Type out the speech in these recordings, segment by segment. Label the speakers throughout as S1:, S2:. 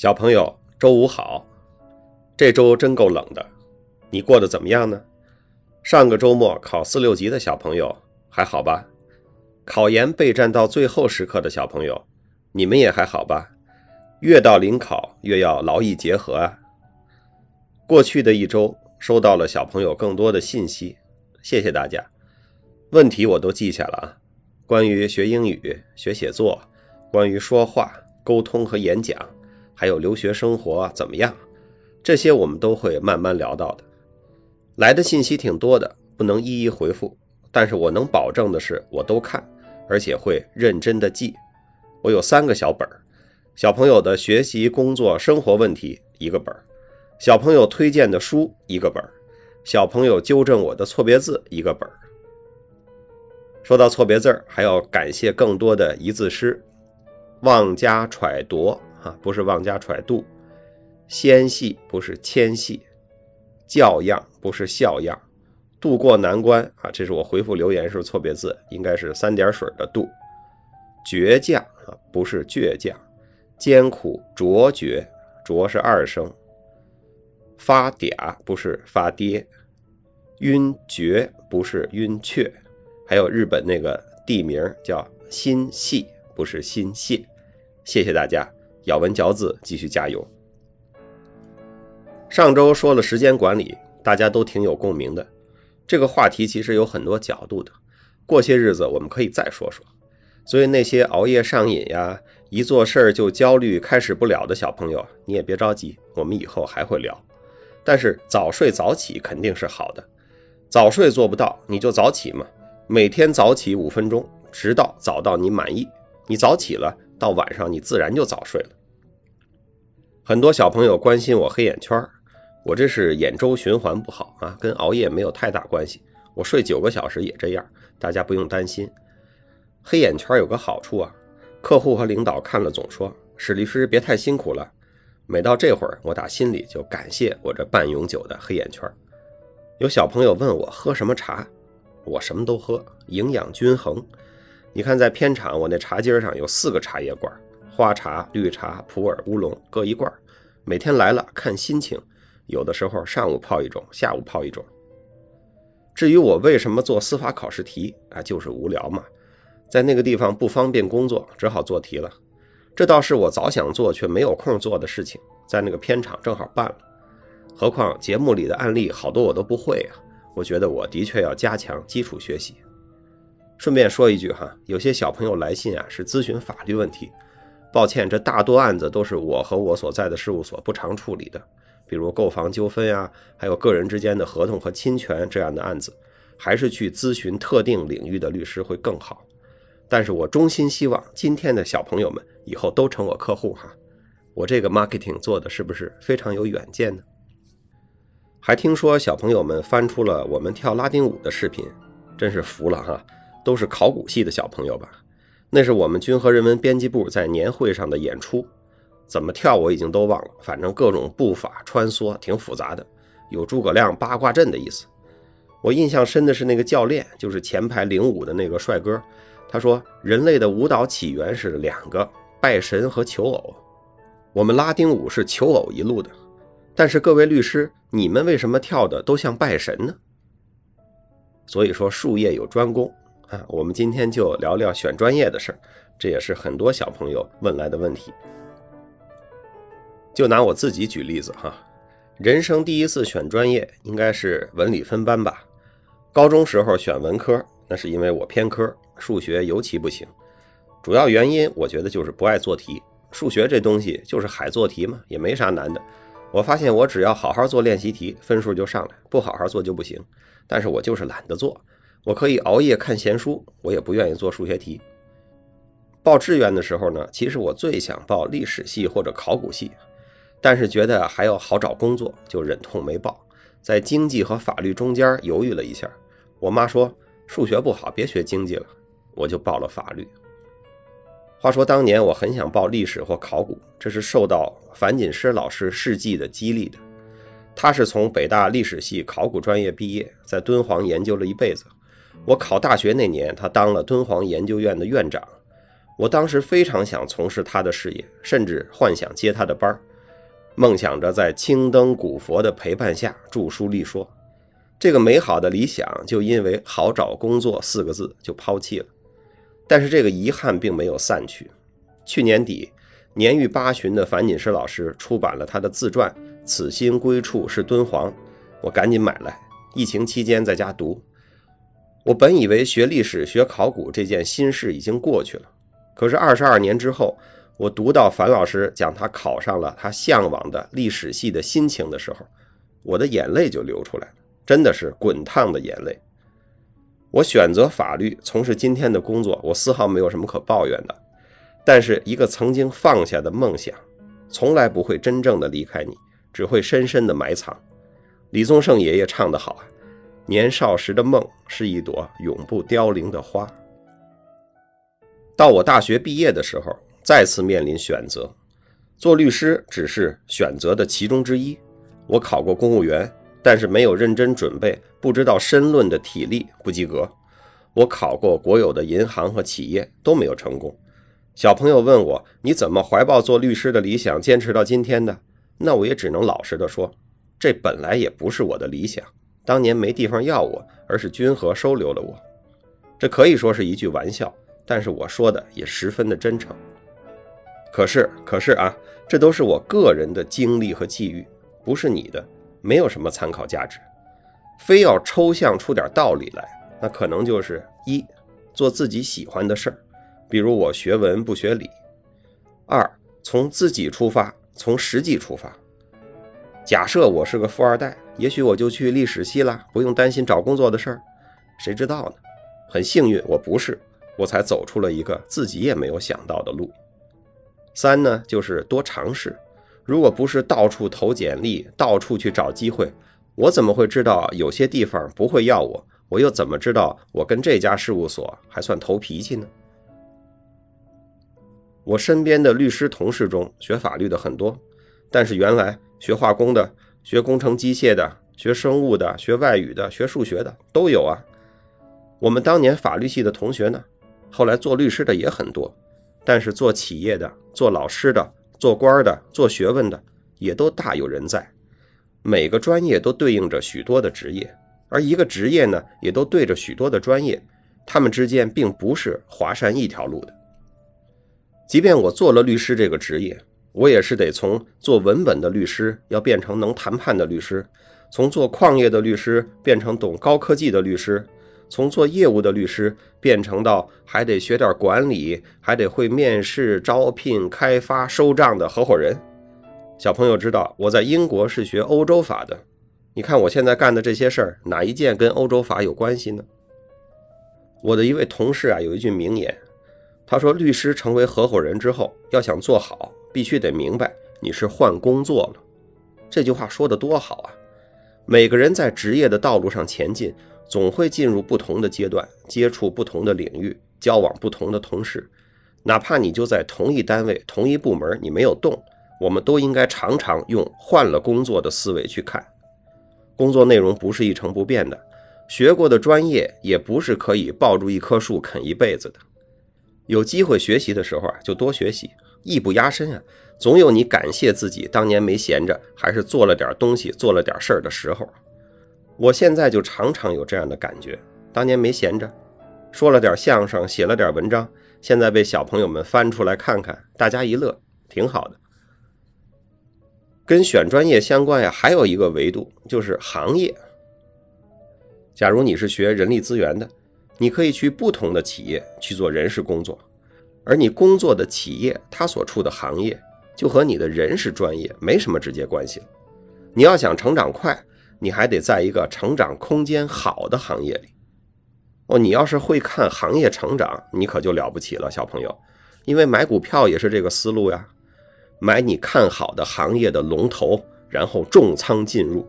S1: 小朋友，周五好。这周真够冷的，你过得怎么样呢？上个周末考四六级的小朋友还好吧？考研备战到最后时刻的小朋友，你们也还好吧？越到临考越要劳逸结合啊。过去的一周收到了小朋友更多的信息，谢谢大家。问题我都记下了啊，关于学英语、学写作，关于说话、沟通和演讲。还有留学生活怎么样？这些我们都会慢慢聊到的。来的信息挺多的，不能一一回复，但是我能保证的是，我都看，而且会认真的记。我有三个小本儿：小朋友的学习、工作、生活问题一个本儿；小朋友推荐的书一个本儿；小朋友纠正我的错别字一个本儿。说到错别字儿，还要感谢更多的一字诗：妄加揣度。啊，不是妄加揣度，纤细不是纤细，教样不是笑样，渡过难关啊，这是我回复留言时错别字，应该是三点水的渡。倔强啊，不是倔强，艰苦卓绝，卓是二声。发嗲不是发爹，晕厥不是晕厥，还有日本那个地名叫心系，不是心谢。谢谢大家。咬文嚼字，继续加油。上周说了时间管理，大家都挺有共鸣的。这个话题其实有很多角度的，过些日子我们可以再说说。所以那些熬夜上瘾呀，一做事儿就焦虑、开始不了的小朋友，你也别着急，我们以后还会聊。但是早睡早起肯定是好的。早睡做不到，你就早起嘛，每天早起五分钟，直到早到你满意。你早起了。到晚上你自然就早睡了。很多小朋友关心我黑眼圈，我这是眼周循环不好啊，跟熬夜没有太大关系。我睡九个小时也这样，大家不用担心。黑眼圈有个好处啊，客户和领导看了总说史律师别太辛苦了。每到这会儿，我打心里就感谢我这半永久的黑眼圈。有小朋友问我喝什么茶，我什么都喝，营养均衡。你看，在片场，我那茶几上有四个茶叶罐，花茶、绿茶、普洱、乌龙各一罐。每天来了看心情，有的时候上午泡一种，下午泡一种。至于我为什么做司法考试题啊，就是无聊嘛，在那个地方不方便工作，只好做题了。这倒是我早想做却没有空做的事情，在那个片场正好办了。何况节目里的案例好多我都不会啊，我觉得我的确要加强基础学习。顺便说一句哈，有些小朋友来信啊是咨询法律问题，抱歉，这大多案子都是我和我所在的事务所不常处理的，比如购房纠纷呀，还有个人之间的合同和侵权这样的案子，还是去咨询特定领域的律师会更好。但是我衷心希望今天的小朋友们以后都成我客户哈，我这个 marketing 做的是不是非常有远见呢？还听说小朋友们翻出了我们跳拉丁舞的视频，真是服了哈。都是考古系的小朋友吧？那是我们君和人文编辑部在年会上的演出，怎么跳我已经都忘了，反正各种步法穿梭挺复杂的，有诸葛亮八卦阵的意思。我印象深的是那个教练，就是前排领舞的那个帅哥，他说人类的舞蹈起源是两个：拜神和求偶。我们拉丁舞是求偶一路的，但是各位律师，你们为什么跳的都像拜神呢？所以说术业有专攻。啊，我们今天就聊聊选专业的事儿，这也是很多小朋友问来的问题。就拿我自己举例子哈，人生第一次选专业应该是文理分班吧。高中时候选文科，那是因为我偏科，数学尤其不行。主要原因我觉得就是不爱做题，数学这东西就是海做题嘛，也没啥难的。我发现我只要好好做练习题，分数就上来；不好好做就不行。但是我就是懒得做。我可以熬夜看闲书，我也不愿意做数学题。报志愿的时候呢，其实我最想报历史系或者考古系，但是觉得还要好找工作，就忍痛没报。在经济和法律中间犹豫了一下，我妈说数学不好，别学经济了，我就报了法律。话说当年我很想报历史或考古，这是受到樊锦诗老师事迹的激励的。他是从北大历史系考古专业毕业，在敦煌研究了一辈子。我考大学那年，他当了敦煌研究院的院长。我当时非常想从事他的事业，甚至幻想接他的班梦想着在青灯古佛的陪伴下著书立说。这个美好的理想就因为“好找工作”四个字就抛弃了。但是这个遗憾并没有散去。去年底，年逾八旬的樊锦诗老师出版了他的自传《此心归处是敦煌》，我赶紧买来。疫情期间在家读。我本以为学历史、学考古这件心事已经过去了，可是二十二年之后，我读到樊老师讲他考上了他向往的历史系的心情的时候，我的眼泪就流出来了，真的是滚烫的眼泪。我选择法律，从事今天的工作，我丝毫没有什么可抱怨的。但是，一个曾经放下的梦想，从来不会真正的离开你，只会深深的埋藏。李宗盛爷爷唱得好啊，“年少时的梦是一朵永不凋零的花。”到我大学毕业的时候，再次面临选择，做律师只是选择的其中之一。我考过公务员。但是没有认真准备，不知道申论的体力不及格。我考过国有的银行和企业都没有成功。小朋友问我你怎么怀抱做律师的理想坚持到今天的？那我也只能老实的说，这本来也不是我的理想。当年没地方要我，而是君和收留了我。这可以说是一句玩笑，但是我说的也十分的真诚。可是，可是啊，这都是我个人的经历和际遇，不是你的。没有什么参考价值，非要抽象出点道理来，那可能就是一做自己喜欢的事儿，比如我学文不学理；二从自己出发，从实际出发。假设我是个富二代，也许我就去历史系了，不用担心找工作的事儿。谁知道呢？很幸运我不是，我才走出了一个自己也没有想到的路。三呢，就是多尝试。如果不是到处投简历，到处去找机会，我怎么会知道有些地方不会要我？我又怎么知道我跟这家事务所还算投脾气呢？我身边的律师同事中，学法律的很多，但是原来学化工的、学工程机械的、学生物的、学外语的、学数学的都有啊。我们当年法律系的同学呢，后来做律师的也很多，但是做企业的、做老师的。做官的、做学问的也都大有人在，每个专业都对应着许多的职业，而一个职业呢，也都对着许多的专业，他们之间并不是华山一条路的。即便我做了律师这个职业，我也是得从做文本的律师要变成能谈判的律师，从做矿业的律师变成懂高科技的律师。从做业务的律师变成到还得学点管理，还得会面试、招聘、开发、收账的合伙人。小朋友知道我在英国是学欧洲法的，你看我现在干的这些事儿，哪一件跟欧洲法有关系呢？我的一位同事啊，有一句名言，他说：“律师成为合伙人之后，要想做好，必须得明白你是换工作了。”这句话说的多好啊！每个人在职业的道路上前进。总会进入不同的阶段，接触不同的领域，交往不同的同事。哪怕你就在同一单位、同一部门，你没有动，我们都应该常常用换了工作的思维去看。工作内容不是一成不变的，学过的专业也不是可以抱住一棵树啃一辈子的。有机会学习的时候啊，就多学习，艺不压身啊。总有你感谢自己当年没闲着，还是做了点东西、做了点事儿的时候。我现在就常常有这样的感觉，当年没闲着，说了点相声，写了点文章，现在被小朋友们翻出来看看，大家一乐，挺好的。跟选专业相关呀，还有一个维度就是行业。假如你是学人力资源的，你可以去不同的企业去做人事工作，而你工作的企业它所处的行业就和你的人事专业没什么直接关系了。你要想成长快。你还得在一个成长空间好的行业里哦。你要是会看行业成长，你可就了不起了，小朋友。因为买股票也是这个思路呀，买你看好的行业的龙头，然后重仓进入，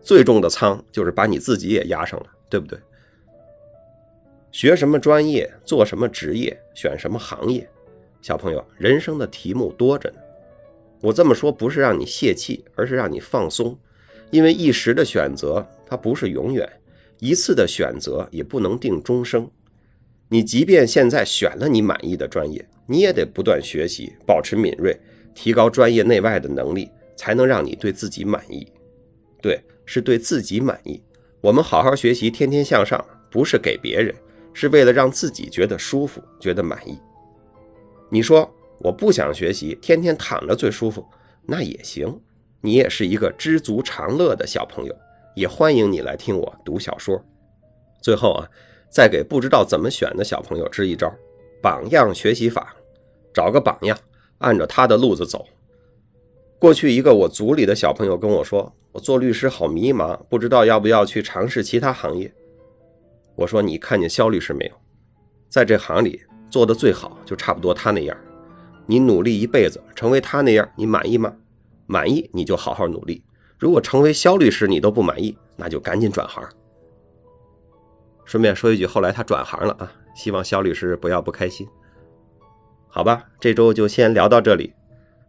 S1: 最重的仓就是把你自己也压上了，对不对？学什么专业，做什么职业，选什么行业，小朋友，人生的题目多着呢。我这么说不是让你泄气，而是让你放松。因为一时的选择，它不是永远；一次的选择也不能定终生。你即便现在选了你满意的专业，你也得不断学习，保持敏锐，提高专业内外的能力，才能让你对自己满意。对，是对自己满意。我们好好学习，天天向上，不是给别人，是为了让自己觉得舒服，觉得满意。你说我不想学习，天天躺着最舒服，那也行。你也是一个知足常乐的小朋友，也欢迎你来听我读小说。最后啊，再给不知道怎么选的小朋友支一招：榜样学习法，找个榜样，按照他的路子走。过去一个我组里的小朋友跟我说：“我做律师好迷茫，不知道要不要去尝试其他行业。”我说：“你看见肖律师没有？在这行里做的最好，就差不多他那样。你努力一辈子，成为他那样，你满意吗？满意你就好好努力。如果成为肖律师你都不满意，那就赶紧转行。”顺便说一句，后来他转行了啊，希望肖律师不要不开心。好吧，这周就先聊到这里。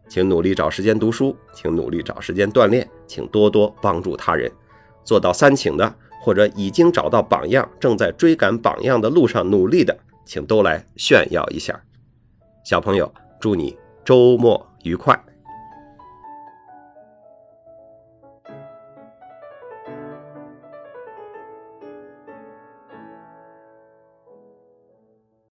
S1: 请努力找时间读书，请努力找时间锻炼，请多多帮助他人，做到三请的，或者已经找到榜样，正在追赶榜样的路上努力的，请都来炫耀一下。小朋友，祝你周末愉快。